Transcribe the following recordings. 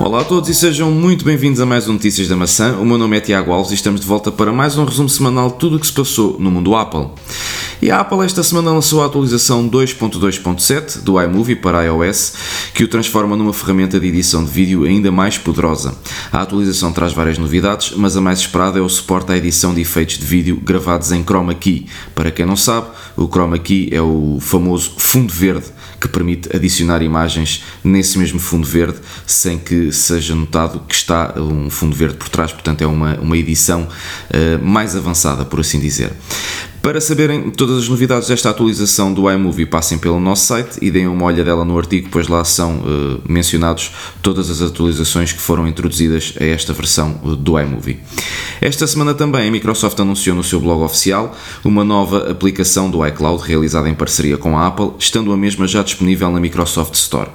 Olá a todos e sejam muito bem-vindos a mais um Notícias da Maçã. O meu nome é Tiago Alves e estamos de volta para mais um resumo semanal de tudo o que se passou no mundo Apple. E a Apple esta semana lançou a atualização 2.2.7 do iMovie para iOS, que o transforma numa ferramenta de edição de vídeo ainda mais poderosa. A atualização traz várias novidades, mas a mais esperada é o suporte à edição de efeitos de vídeo gravados em Chroma Key. Para quem não sabe, o Chroma Key é o famoso fundo verde que permite adicionar imagens nesse mesmo fundo verde sem que seja notado que está um fundo verde por trás, portanto é uma, uma edição uh, mais avançada, por assim dizer. Para saberem todas as novidades desta atualização do iMovie, passem pelo nosso site e deem uma olhadela no artigo, pois lá são uh, mencionados todas as atualizações que foram introduzidas a esta versão uh, do iMovie. Esta semana também a Microsoft anunciou no seu blog oficial uma nova aplicação do iCloud realizada em parceria com a Apple, estando a mesma já disponível na Microsoft Store.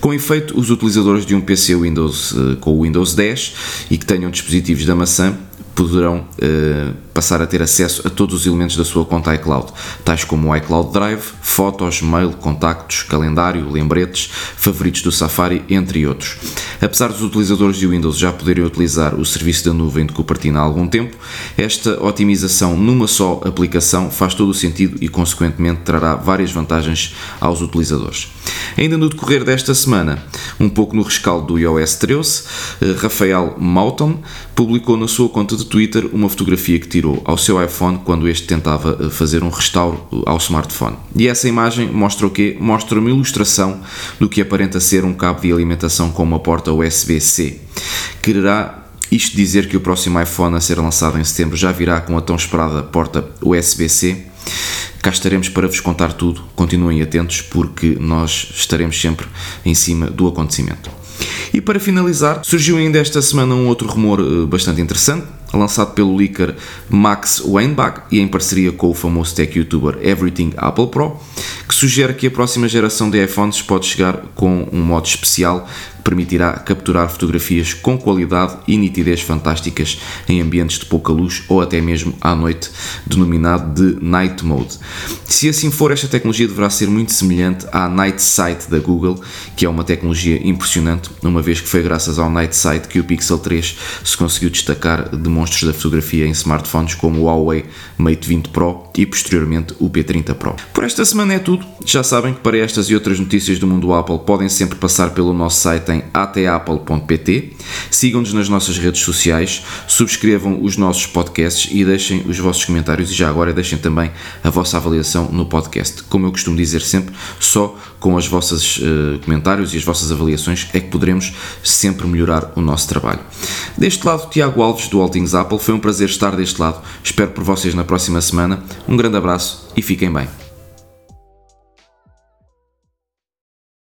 Com efeito, os utilizadores de um PC Windows uh, com o Windows 10 e que tenham dispositivos da maçã poderão uh, passar a ter acesso a todos os elementos da sua conta iCloud, tais como o iCloud Drive, fotos, mail, contactos, calendário, lembretes, favoritos do Safari, entre outros. Apesar dos utilizadores de Windows já poderem utilizar o serviço da nuvem de Cupertino há algum tempo, esta otimização numa só aplicação faz todo o sentido e, consequentemente, trará várias vantagens aos utilizadores. Ainda no decorrer desta semana, um pouco no rescaldo do iOS 13, eh, Rafael Mauton publicou na sua conta de Twitter uma fotografia que tirou ao seu iPhone quando este tentava eh, fazer um restauro eh, ao smartphone. E essa imagem mostra o quê? Mostra uma ilustração do que aparenta ser um cabo de alimentação com uma porta USB-C. Quererá isto dizer que o próximo iPhone a ser lançado em setembro já virá com a tão esperada porta USB-C? Cá estaremos para vos contar tudo. Continuem atentos porque nós estaremos sempre em cima do acontecimento. E para finalizar, surgiu ainda esta semana um outro rumor eh, bastante interessante, lançado pelo leaker Max Weinbach e em parceria com o famoso tech youtuber Everything Apple Pro, que sugere que a próxima geração de iPhones pode chegar com um modo especial permitirá capturar fotografias com qualidade e nitidez fantásticas em ambientes de pouca luz ou até mesmo à noite, denominado de Night Mode. Se assim for, esta tecnologia deverá ser muito semelhante à Night Sight da Google, que é uma tecnologia impressionante, uma vez que foi graças ao Night Sight que o Pixel 3 se conseguiu destacar de monstros da fotografia em smartphones como o Huawei Mate 20 Pro e posteriormente o P30 Pro. Por esta semana é tudo. Já sabem que para estas e outras notícias do mundo Apple podem sempre passar pelo nosso site em atapple.pt. Sigam-nos nas nossas redes sociais, subscrevam os nossos podcasts e deixem os vossos comentários e já agora deixem também a vossa avaliação no podcast. Como eu costumo dizer sempre, só com os vossos uh, comentários e as vossas avaliações é que poderemos sempre melhorar o nosso trabalho. Deste lado, Tiago Alves do All Things Apple, foi um prazer estar deste lado. Espero por vocês na próxima semana. Um grande abraço e fiquem bem.